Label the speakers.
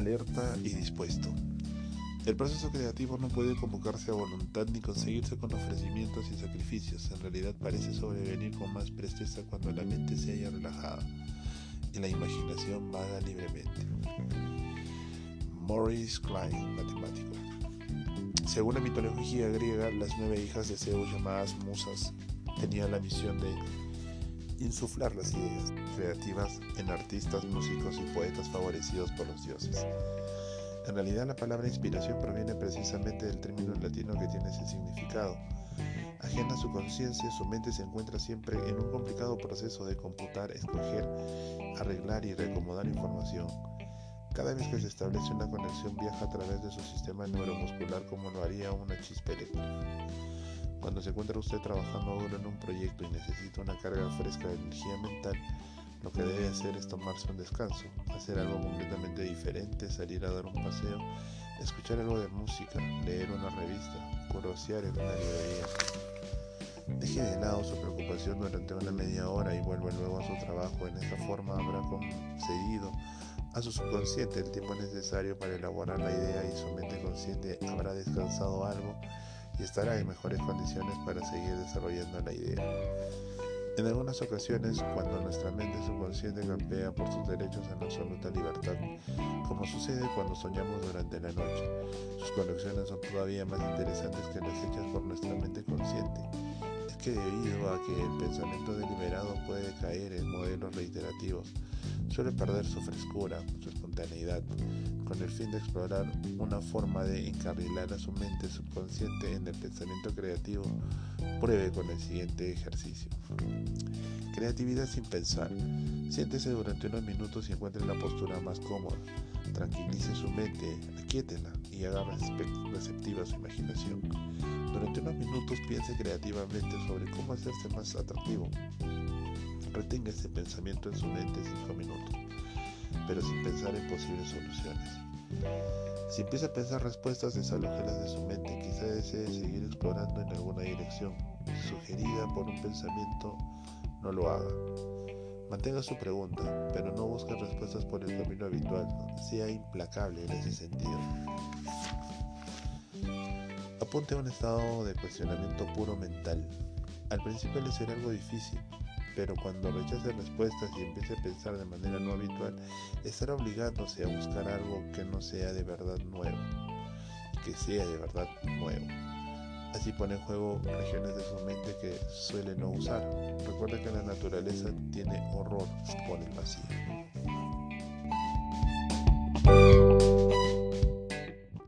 Speaker 1: alerta y dispuesto. El proceso creativo no puede convocarse a voluntad ni conseguirse con ofrecimientos y sacrificios. En realidad parece sobrevenir con más presteza cuando la mente se haya relajada y la imaginación vaga libremente. Maurice Klein, matemático. Según la mitología griega, las nueve hijas de Zeus llamadas musas tenían la misión de insuflar las ideas creativas en artistas, músicos y poetas favorecidos por los dioses. En realidad la palabra inspiración proviene precisamente del término latino que tiene ese significado. Ajena a su conciencia, su mente se encuentra siempre en un complicado proceso de computar, escoger, arreglar y reacomodar información. Cada vez que se establece una conexión viaja a través de su sistema neuromuscular como lo haría una chispa eléctrica. Cuando se encuentra usted trabajando duro en un proyecto y necesita una carga fresca de energía mental, lo que debe hacer es tomarse un descanso, hacer algo completamente diferente, salir a dar un paseo, escuchar algo de música, leer una revista, curiosear en una librería. Deje de lado su preocupación durante una media hora y vuelva luego a su trabajo. En esta forma habrá concedido a su subconsciente el tiempo necesario para elaborar la idea y su mente consciente habrá descansado algo y estará en mejores condiciones para seguir desarrollando la idea. En algunas ocasiones, cuando nuestra mente subconsciente campea por sus derechos en absoluta libertad, como sucede cuando soñamos durante la noche, sus conexiones son todavía más interesantes que las hechas por nuestra mente consciente. Que debido a que el pensamiento deliberado puede caer en modelos reiterativos, suele perder su frescura, su espontaneidad, con el fin de explorar una forma de encarrilar a su mente subconsciente en el pensamiento creativo, pruebe con el siguiente ejercicio. Creatividad sin pensar. Siéntese durante unos minutos y encuentre la postura más cómoda. Tranquilice su mente, aquíétela y haga receptiva su imaginación. Durante unos minutos piense creativamente sobre cómo hacerse más atractivo Retenga ese pensamiento en su mente 5 minutos, pero sin pensar en posibles soluciones. Si empieza a pensar respuestas, desalójelas de su mente. Quizá desee seguir explorando en alguna dirección sugerida por un pensamiento, no lo haga. Mantenga su pregunta, pero no busque respuestas por el camino habitual. Sea implacable en ese sentido. Apunte a un estado de cuestionamiento puro mental. Al principio le será algo difícil, pero cuando rechace respuestas y empiece a pensar de manera no habitual, estará obligándose a buscar algo que no sea de verdad nuevo, que sea de verdad nuevo. Así pone en juego regiones de su mente que suele no usar. Recuerda que la naturaleza tiene horror por el vacío.